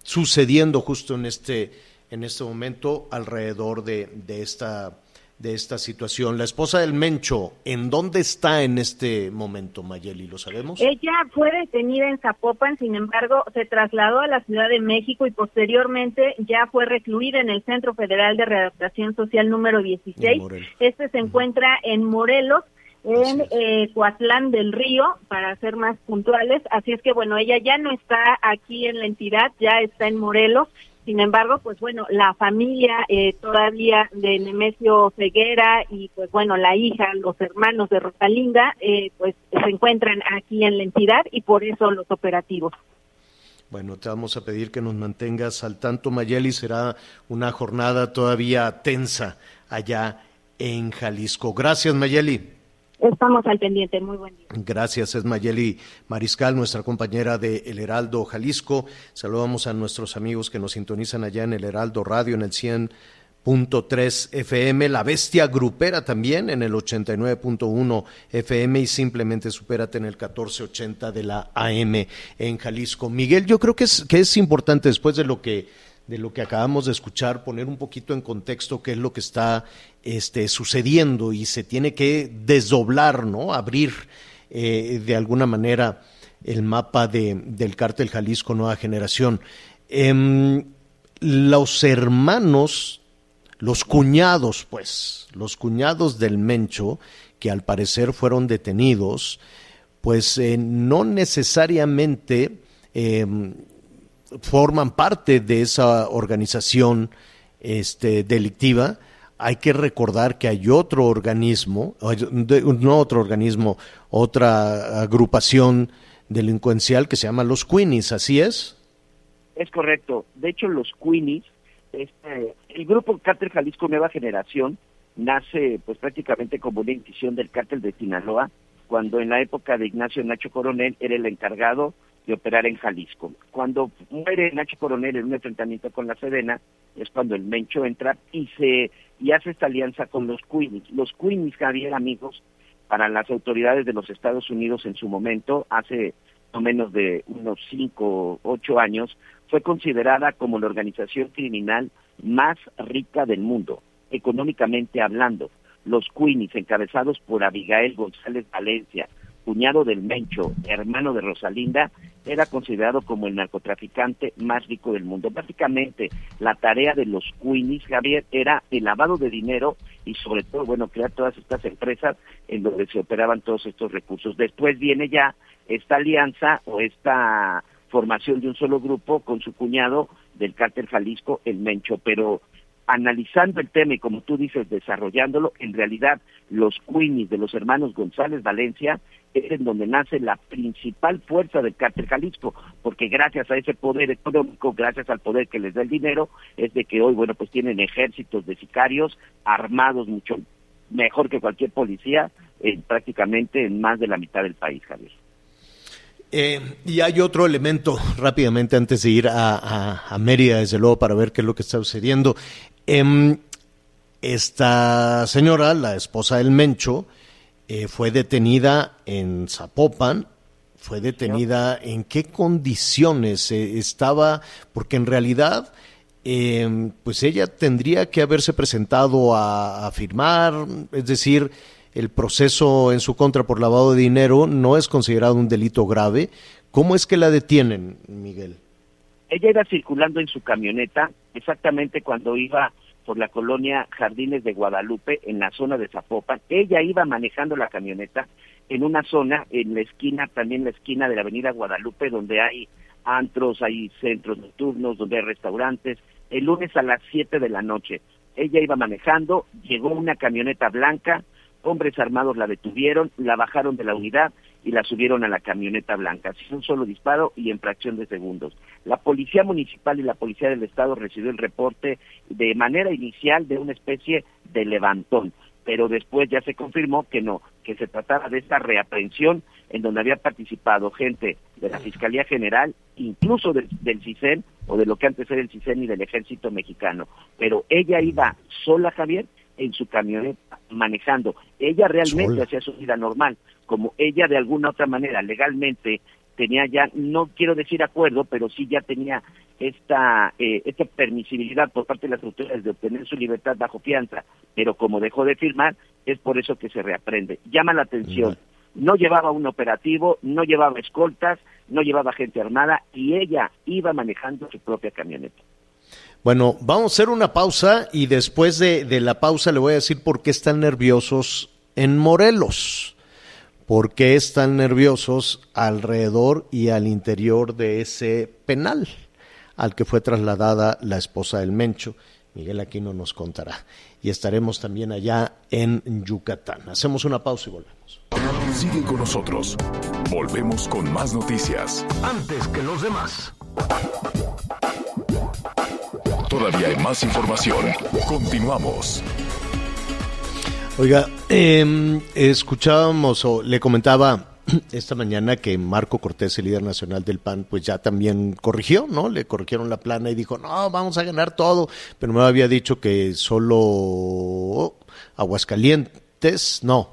sucediendo justo en este en este momento alrededor de, de esta de esta situación. La esposa del Mencho, ¿en dónde está en este momento, Mayeli? ¿Lo sabemos? Ella fue detenida en Zapopan, sin embargo, se trasladó a la Ciudad de México y posteriormente ya fue recluida en el Centro Federal de Readaptación Social número 16. Este se encuentra en Morelos en eh, Coatlán del Río, para ser más puntuales. Así es que, bueno, ella ya no está aquí en la entidad, ya está en Morelos sin embargo, pues bueno, la familia eh, todavía de Nemesio Ceguera y pues bueno, la hija, los hermanos de Rosalinda, eh, pues se encuentran aquí en la entidad y por eso los operativos. Bueno, te vamos a pedir que nos mantengas al tanto, Mayeli. Será una jornada todavía tensa allá en Jalisco. Gracias, Mayeli. Estamos al pendiente, muy buen día. Gracias, es Mayeli Mariscal, nuestra compañera de El Heraldo Jalisco. Saludamos a nuestros amigos que nos sintonizan allá en El Heraldo Radio en el 100.3 FM, La Bestia Grupera también en el 89.1 FM y simplemente supérate en el 1480 de la AM en Jalisco. Miguel, yo creo que es, que es importante después de lo que de lo que acabamos de escuchar, poner un poquito en contexto qué es lo que está este, sucediendo y se tiene que desdoblar, ¿no? Abrir eh, de alguna manera el mapa de, del cártel Jalisco Nueva Generación. Em, los hermanos, los cuñados, pues, los cuñados del Mencho, que al parecer fueron detenidos, pues eh, no necesariamente em, forman parte de esa organización este, delictiva, hay que recordar que hay otro organismo, no otro organismo, otra agrupación delincuencial que se llama los Queenies, ¿así es? Es correcto. De hecho, los Queenies, este, el grupo Cártel Jalisco Nueva Generación, nace pues prácticamente como una incisión del cártel de Sinaloa, cuando en la época de Ignacio Nacho Coronel era el encargado de operar en Jalisco. Cuando muere Nacho Coronel en un enfrentamiento con la Sedena, es cuando el Mencho entra y se y hace esta alianza con los Queenies. Los Queenies, Javier, amigos, para las autoridades de los Estados Unidos en su momento, hace no menos de unos cinco o ocho años, fue considerada como la organización criminal más rica del mundo, económicamente hablando. Los Queenies, encabezados por Abigail González Valencia, cuñado del Mencho, hermano de Rosalinda, era considerado como el narcotraficante más rico del mundo. Básicamente, la tarea de los Queenies, Javier, era el lavado de dinero y sobre todo, bueno, crear todas estas empresas en donde se operaban todos estos recursos. Después viene ya esta alianza o esta formación de un solo grupo con su cuñado del cártel Jalisco, el Mencho, pero analizando el tema y como tú dices, desarrollándolo, en realidad los Queenies de los hermanos González Valencia es en donde nace la principal fuerza del cártel Jalisco, porque gracias a ese poder económico, gracias al poder que les da el dinero, es de que hoy, bueno, pues tienen ejércitos de sicarios armados mucho mejor que cualquier policía, prácticamente en más de la mitad del país, Javier. Eh, y hay otro elemento, rápidamente, antes de ir a, a, Mérida, desde luego, para ver qué es lo que está sucediendo. Em, esta señora, la esposa del Mencho, eh, fue detenida en Zapopan. Fue detenida en qué condiciones eh, estaba, porque en realidad eh, pues ella tendría que haberse presentado a, a firmar, es decir, el proceso en su contra por lavado de dinero no es considerado un delito grave. ¿Cómo es que la detienen, Miguel? Ella iba circulando en su camioneta exactamente cuando iba por la colonia Jardines de Guadalupe, en la zona de Zapopan. Ella iba manejando la camioneta en una zona, en la esquina, también la esquina de la avenida Guadalupe, donde hay antros, hay centros nocturnos, donde hay restaurantes. El lunes a las 7 de la noche, ella iba manejando, llegó una camioneta blanca, hombres armados la detuvieron, la bajaron de la unidad y la subieron a la camioneta blanca. Sin un solo disparo y en fracción de segundos. La policía municipal y la policía del estado recibió el reporte de manera inicial de una especie de levantón, pero después ya se confirmó que no, que se trataba de esta reaprehensión en donde había participado gente de la Fiscalía General, incluso del, del CISEN o de lo que antes era el CISEN y del Ejército Mexicano. Pero ella iba sola, Javier, en su camioneta manejando. Ella realmente hacía su vida normal, como ella de alguna otra manera legalmente tenía ya, no quiero decir acuerdo, pero sí ya tenía esta, eh, esta permisibilidad por parte de las autoridades de obtener su libertad bajo fianza, pero como dejó de firmar, es por eso que se reaprende. Llama la atención, no llevaba un operativo, no llevaba escoltas, no llevaba gente armada y ella iba manejando su propia camioneta. Bueno, vamos a hacer una pausa y después de, de la pausa le voy a decir por qué están nerviosos en Morelos. ¿Por qué están nerviosos alrededor y al interior de ese penal al que fue trasladada la esposa del Mencho? Miguel Aquino nos contará. Y estaremos también allá en Yucatán. Hacemos una pausa y volvemos. Sigue con nosotros. Volvemos con más noticias. Antes que los demás. Todavía hay más información. Continuamos. Oiga, eh, escuchábamos o le comentaba esta mañana que Marco Cortés, el líder nacional del PAN, pues ya también corrigió, ¿no? Le corrigieron la plana y dijo, no, vamos a ganar todo, pero me había dicho que solo Aguascalientes, no,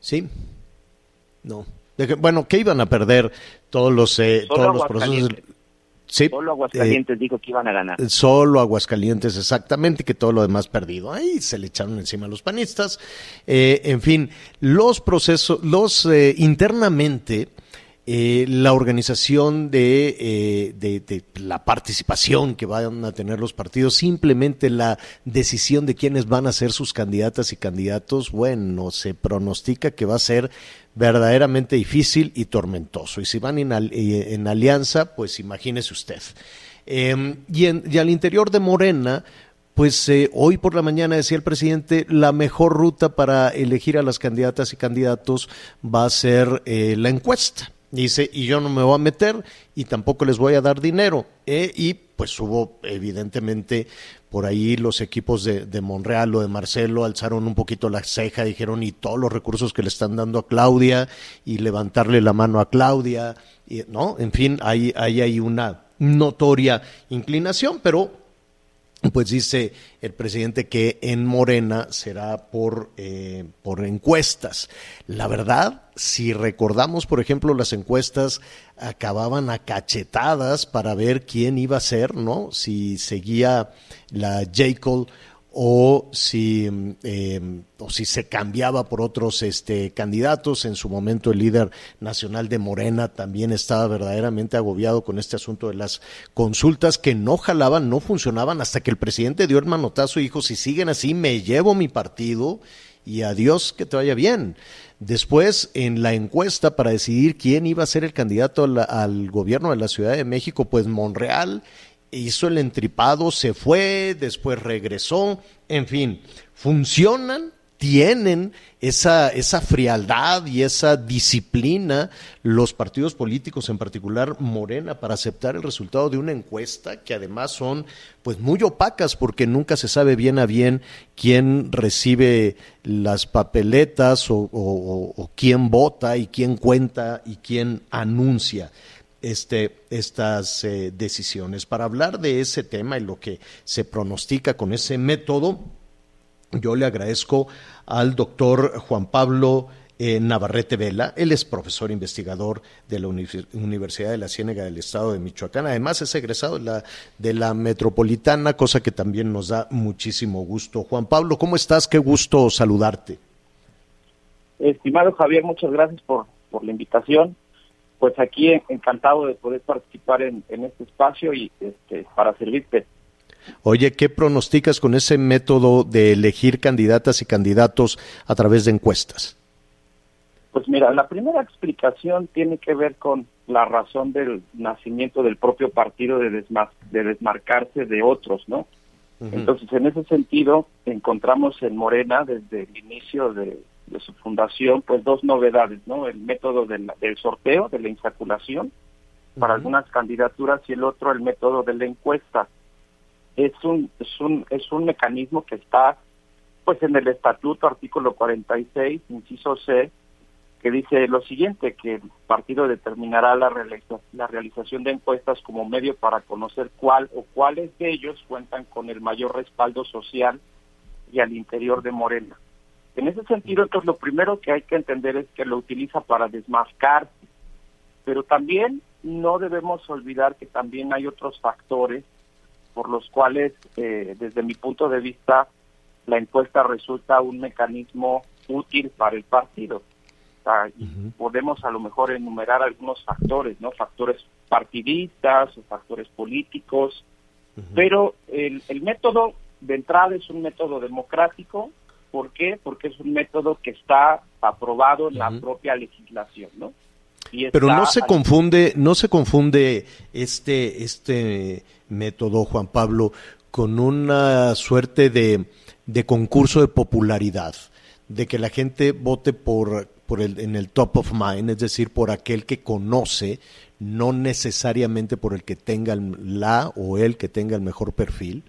¿sí? No. De que- bueno, que iban a perder todos los, eh, todos los procesos. Sí, Solo Aguascalientes dijo que iban a ganar. eh, Solo Aguascalientes, exactamente, que todo lo demás perdido. Ahí se le echaron encima a los panistas. Eh, en fin, los procesos, los eh, internamente, eh, la organización de, eh, de- la participación que van a tener los partidos, simplemente la decisión de quiénes van a ser sus candidatas y candidatos, bueno, se pronostica que va a ser verdaderamente difícil y tormentoso. Y si van en, eh, en alianza, pues imagínese usted. Eh, y, en- y al interior de Morena, pues eh, hoy por la mañana decía el presidente, la mejor ruta para elegir a las candidatas y candidatos va a ser eh, la encuesta. Dice, y yo no me voy a meter y tampoco les voy a dar dinero. Eh, y pues hubo evidentemente por ahí los equipos de, de Monreal o de Marcelo alzaron un poquito la ceja, dijeron, y todos los recursos que le están dando a Claudia y levantarle la mano a Claudia, y, ¿no? En fin, ahí, ahí hay una notoria inclinación, pero pues dice el presidente que en Morena será por, eh, por encuestas. La verdad, si recordamos, por ejemplo, las encuestas acababan a cachetadas para ver quién iba a ser, ¿no? Si seguía la J. O si, mm, eh, o si se cambiaba por otros este, candidatos. En su momento el líder nacional de Morena también estaba verdaderamente agobiado con este asunto de las consultas que no jalaban, no funcionaban, hasta que el presidente dio el manotazo y dijo, si siguen así, me llevo mi partido y adiós, que te vaya bien. Después, en la encuesta para decidir quién iba a ser el candidato al gobierno de la Ciudad de México, pues Monreal hizo el entripado, se fue, después regresó, en fin, funcionan, tienen esa, esa frialdad y esa disciplina los partidos políticos, en particular Morena, para aceptar el resultado de una encuesta que además son pues muy opacas porque nunca se sabe bien a bien quién recibe las papeletas o, o- quién vota y quién cuenta y quién anuncia este, estas eh, decisiones. Para hablar de ese tema y lo que se pronostica con ese método, yo le agradezco al doctor Juan Pablo eh, Navarrete Vela. Él es profesor investigador de la Universidad de la Ciénega del Estado de Michoacán. Además es egresado de la, de la Metropolitana, cosa que también nos da muchísimo gusto. Juan Pablo, ¿cómo estás? Qué gusto saludarte. Estimado Javier, muchas gracias por, por la invitación. Pues aquí encantado de poder participar en, este espacio y este, para servirte. Oye, ¿qué pronosticas con ese método de elegir candidatas y candidatos a través de encuestas? Pues mira, la primera explicación tiene que ver con la razón del nacimiento del propio partido de, de desmarcarse de otros, ¿no? Entonces, en ese sentido, encontramos en Morena, desde el inicio de, su fundación, pues dos novedades, ¿no? El método del, sorteo, de la insaculación, para algunas candidaturas, y el otro, el método de la encuesta. Es un, es un, es un mecanismo que está, pues, en el estatuto, artículo 46, inciso C, que dice lo siguiente, que el partido determinará la, la realización de encuestas como medio para conocer cuál o cuáles de ellos cuentan con el mayor respaldo social y al interior de Morena. En ese sentido, entonces, lo primero que hay que entender es que lo utiliza para desmascar, pero también no debemos olvidar que también hay otros factores por los cuales, eh, desde mi punto de vista, la encuesta resulta un mecanismo útil para el partido. Podemos a lo mejor enumerar algunos factores, ¿no? Factores partidistas o factores políticos, pero el, método de entrada es un método democrático, ¿por qué? Porque es un método que está aprobado en la propia legislación, ¿no? Pero no se confunde, no se confunde este, este método, Juan Pablo, con una suerte de, de concurso de popularidad, de que la gente vote por por el, en el top of mind, es decir, por aquel que conoce, no necesariamente por el que tenga la o el que tenga el mejor perfil?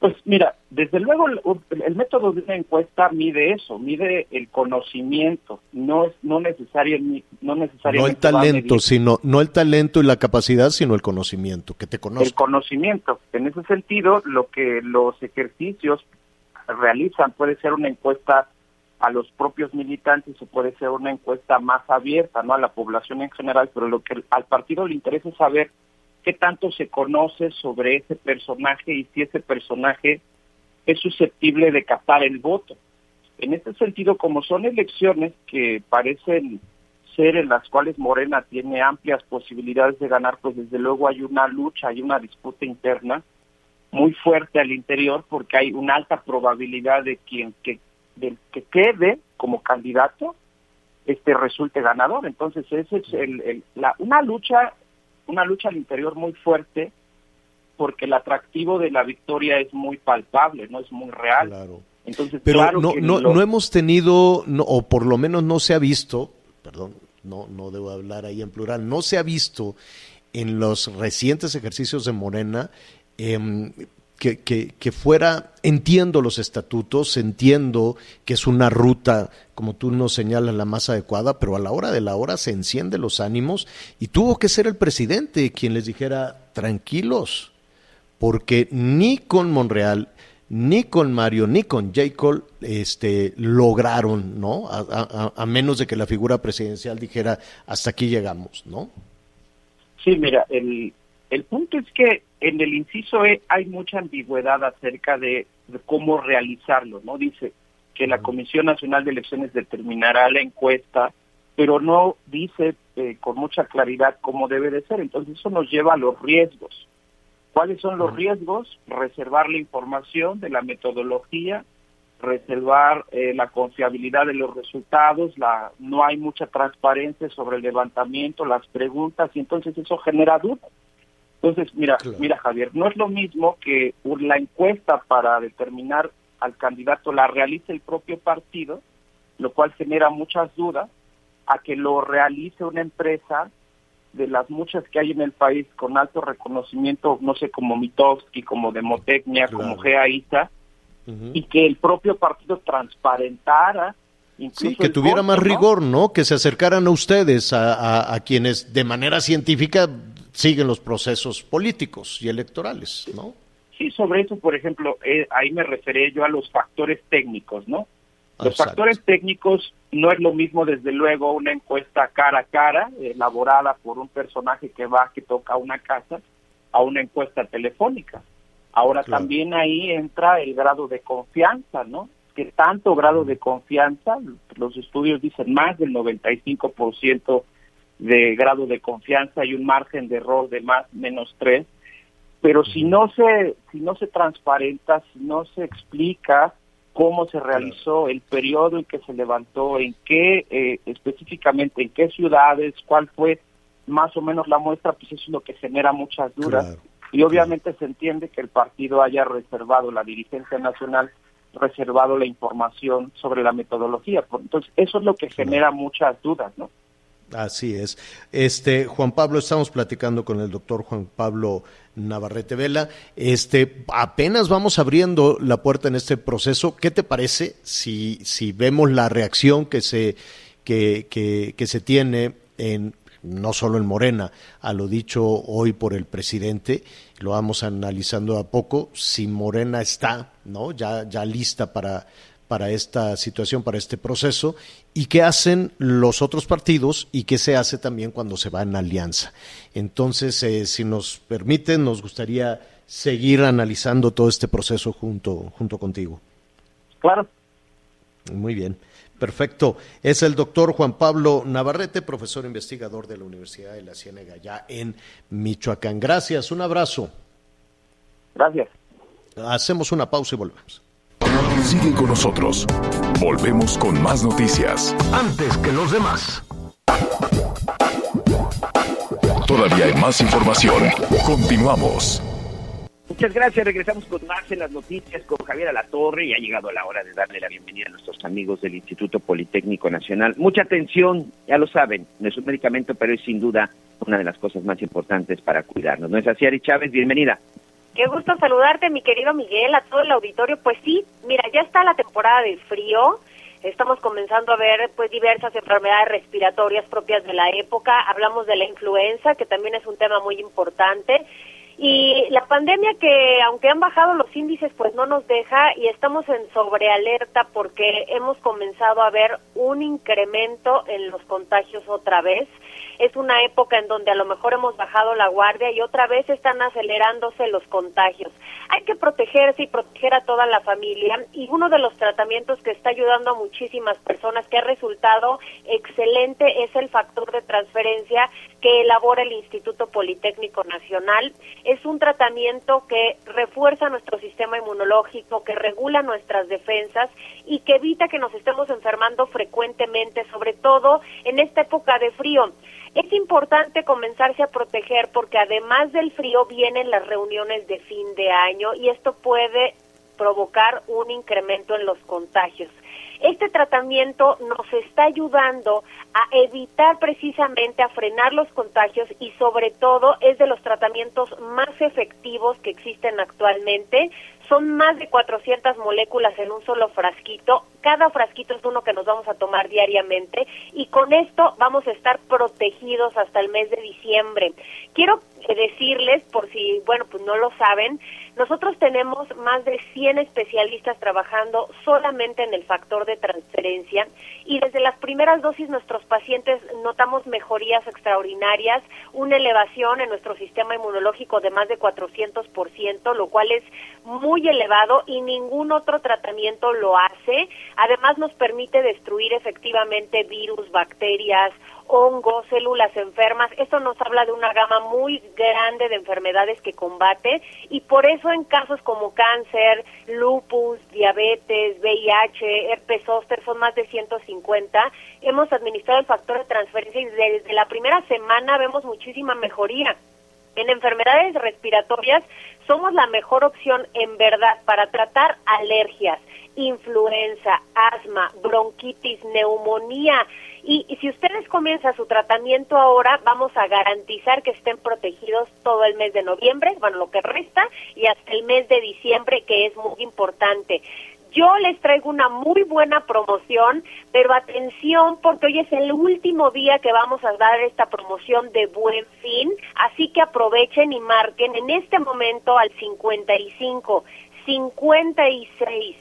Pues mira, desde luego el, método de una encuesta mide eso, mide el conocimiento, no es no necesariamente no necesariamente no el talento, sino no el talento y la capacidad, sino el conocimiento, que te conozca. El conocimiento. En ese sentido, lo que los ejercicios realizan puede ser una encuesta a los propios militantes o puede ser una encuesta más abierta, no a la población en general, pero lo que al partido le interesa es saber qué tanto se conoce sobre ese personaje y si ese personaje es susceptible de captar el voto. En este sentido, como son elecciones que parecen ser en las cuales Morena tiene amplias posibilidades de ganar, pues desde luego hay una lucha, hay una disputa interna muy fuerte al interior porque hay una alta probabilidad de quien que del que quede como candidato este resulte ganador. Entonces, ese es el, la, una lucha, una lucha al interior muy fuerte, porque el atractivo de la victoria es muy palpable, no es muy real. Entonces, pero no, no, no hemos tenido, o por lo menos no se ha visto, perdón, no, no debo hablar ahí en plural, no se ha visto en los recientes ejercicios de Morena eh, que, que, fuera, entiendo los estatutos, entiendo que es una ruta, como tú nos señalas, la más adecuada, pero a la hora de la hora se encienden los ánimos y tuvo que ser el presidente quien les dijera, tranquilos, porque ni con Monreal, ni con Mario, ni con J. este, lograron, ¿no? A, a, menos de que la figura presidencial dijera, hasta aquí llegamos, ¿no? Sí, mira, el, el punto es que en el inciso E hay mucha ambigüedad acerca de, cómo realizarlo, ¿no? Dice que la Comisión Nacional de Elecciones determinará la encuesta, pero no dice eh, con mucha claridad cómo debe de ser. Entonces eso nos lleva a los riesgos. ¿Cuáles son los riesgos? Reservar la información de la metodología, reservar eh, la confiabilidad de los resultados, la no hay mucha transparencia sobre el levantamiento, las preguntas, y entonces eso genera dudas. Entonces, mira, mira Javier, no es lo mismo que la encuesta para determinar al candidato la realice el propio partido, lo cual genera muchas dudas, a que lo realice una empresa de las muchas que hay en el país con alto reconocimiento, no sé, como Mitowski, como Demotecnia, como GAISA, y que el propio partido transparentara Sí, que tuviera más rigor, ¿no? Que se acercaran a ustedes, a, quienes de manera científica siguen los procesos políticos y electorales, ¿no? Sí, sobre eso, por ejemplo, eh, ahí me referí yo a los factores técnicos, ¿no? Los factores técnicos no es lo mismo, desde luego, una encuesta cara a cara, elaborada por un personaje que va, que toca una casa, a una encuesta telefónica. Ahora también ahí entra el grado de confianza, ¿no? Que tanto grado de confianza, los estudios dicen más del 95% de grado de confianza y un margen de error de más menos 3, pero si no se si no se transparenta, si no se explica cómo se realizó el periodo en que se levantó, en qué eh, específicamente, en qué ciudades, cuál fue más o menos la muestra, pues eso es lo que genera muchas dudas. y obviamente se entiende que el partido haya reservado, la dirigencia nacional reservado la información sobre la metodología. Entonces, eso es lo que genera muchas dudas, ¿no? Así es. Este Juan Pablo, estamos platicando con el doctor Juan Pablo Navarrete Vela. Este, apenas vamos abriendo la puerta en este proceso. ¿Qué te parece si, si vemos la reacción que se, que, que, se tiene en no solo en Morena, a lo dicho hoy por el presidente, lo vamos analizando a poco, si Morena está, ¿no? Ya, ya lista para, para esta situación, para este proceso, y qué hacen los otros partidos y qué se hace también cuando se va en alianza. Entonces, eh, si nos permiten, nos gustaría seguir analizando todo este proceso junto, junto contigo. Claro. Muy bien. Perfecto. Es el doctor Juan Pablo Navarrete, profesor investigador de la Universidad de la Ciénega, ya en Michoacán. Gracias, un abrazo. Gracias. Hacemos una pausa y volvemos. Sigue con nosotros. Volvemos con más noticias. Antes que los demás. Todavía hay más información. Continuamos. Muchas gracias. Regresamos con más en las noticias con Javier Alatorre y ha llegado la hora de darle la bienvenida a nuestros amigos del Instituto Politécnico Nacional. Mucha atención, ya lo saben, no es un medicamento, pero es sin duda una de las cosas más importantes para cuidarnos. ¿No es así, Ari Chávez? Bienvenida. Qué gusto saludarte, mi querido Miguel, a todo el auditorio. Pues sí, mira, ya está la temporada del frío. Estamos comenzando a ver pues diversas enfermedades respiratorias propias de la época. Hablamos de la influenza, que también es un tema muy importante. Y la pandemia que, aunque han bajado los índices, pues no nos deja y estamos en sobrealerta porque hemos comenzado a ver un incremento en los contagios otra vez es una época en donde a lo mejor hemos bajado la guardia y otra vez están acelerándose los contagios. Hay que protegerse y proteger a toda la familia y uno de los tratamientos que está ayudando a muchísimas personas que ha resultado excelente es el factor de transferencia que elabora el Instituto Politécnico Nacional. Es un tratamiento que refuerza nuestro sistema inmunológico, que regula nuestras defensas y que evita que nos estemos enfermando frecuentemente, sobre todo en esta época de frío. Es importante comenzarse a proteger porque además del frío vienen las reuniones de fin de año y esto puede provocar un incremento en los contagios. Este tratamiento nos está ayudando a evitar precisamente, a frenar los contagios y sobre todo es de los tratamientos más efectivos que existen actualmente. Son más de 400 moléculas en un solo frasquito. Cada frasquito es uno que nos vamos a tomar diariamente y con esto vamos a estar protegidos hasta el mes de diciembre. Quiero decirles, por si, bueno, pues no lo saben, nosotros tenemos más de 100 especialistas trabajando solamente en el factor de transferencia y desde las primeras dosis nuestros pacientes notamos mejorías extraordinarias, una elevación en nuestro sistema inmunológico de más de 400%, lo cual es muy elevado y ningún otro tratamiento lo hace. Además nos permite destruir efectivamente virus, bacterias, hongos, células enfermas. Esto nos habla de una gama muy grande de enfermedades que combate y por eso en casos como cáncer, lupus, diabetes, VIH, herpes zóster, son más de 150, hemos administrado el factor de transferencia y desde la primera semana vemos muchísima mejoría. En enfermedades respiratorias somos la mejor opción en verdad para tratar alergias, influenza, asma, bronquitis, neumonía, y, si ustedes comienzan su tratamiento ahora, vamos a garantizar que estén protegidos todo el mes de noviembre, bueno, lo que resta, y hasta el mes de diciembre, que es muy importante. Yo les traigo una muy buena promoción, pero atención porque hoy es el último día que vamos a dar esta promoción de buen fin, así que aprovechen y marquen en este momento al 55 56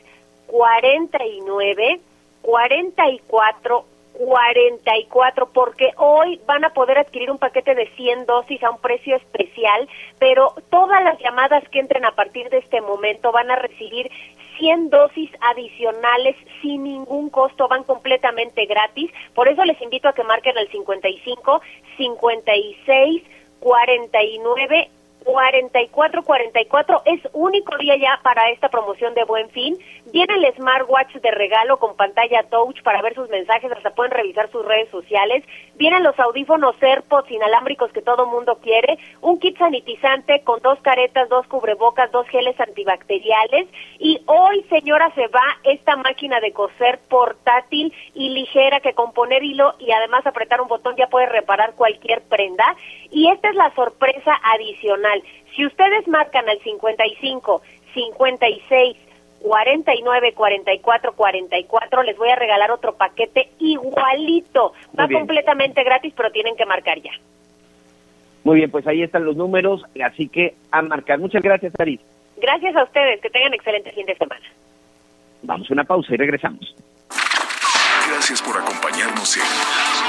49 44 44 porque hoy van a poder adquirir un paquete de 100 dosis a un precio especial, pero todas las llamadas que entren a partir de este momento van a recibir 100 dosis adicionales sin ningún costo, van completamente gratis. Por eso les invito a que marquen al 55 56 49 4444 es único día ya para esta promoción de Buen Fin. Viene el smartwatch de regalo con pantalla touch para ver sus mensajes, hasta pueden revisar sus redes sociales. Vienen los audífonos AirPods inalámbricos que todo mundo quiere, un kit sanitizante con dos caretas, dos cubrebocas, dos geles antibacteriales y hoy, señora, se va esta máquina de coser portátil y ligera que con poner hilo y además apretar un botón ya puede reparar cualquier prenda y esta es la sorpresa adicional. Si ustedes marcan al 55 56 49 44 44 les voy a regalar otro paquete igualito. Va completamente gratis, pero tienen que marcar ya. Muy bien, pues ahí están los números, así que a marcar. Muchas gracias, Aris. Gracias a ustedes, que tengan excelente fin de semana. Vamos a una pausa y regresamos. Gracias por acompañarnos en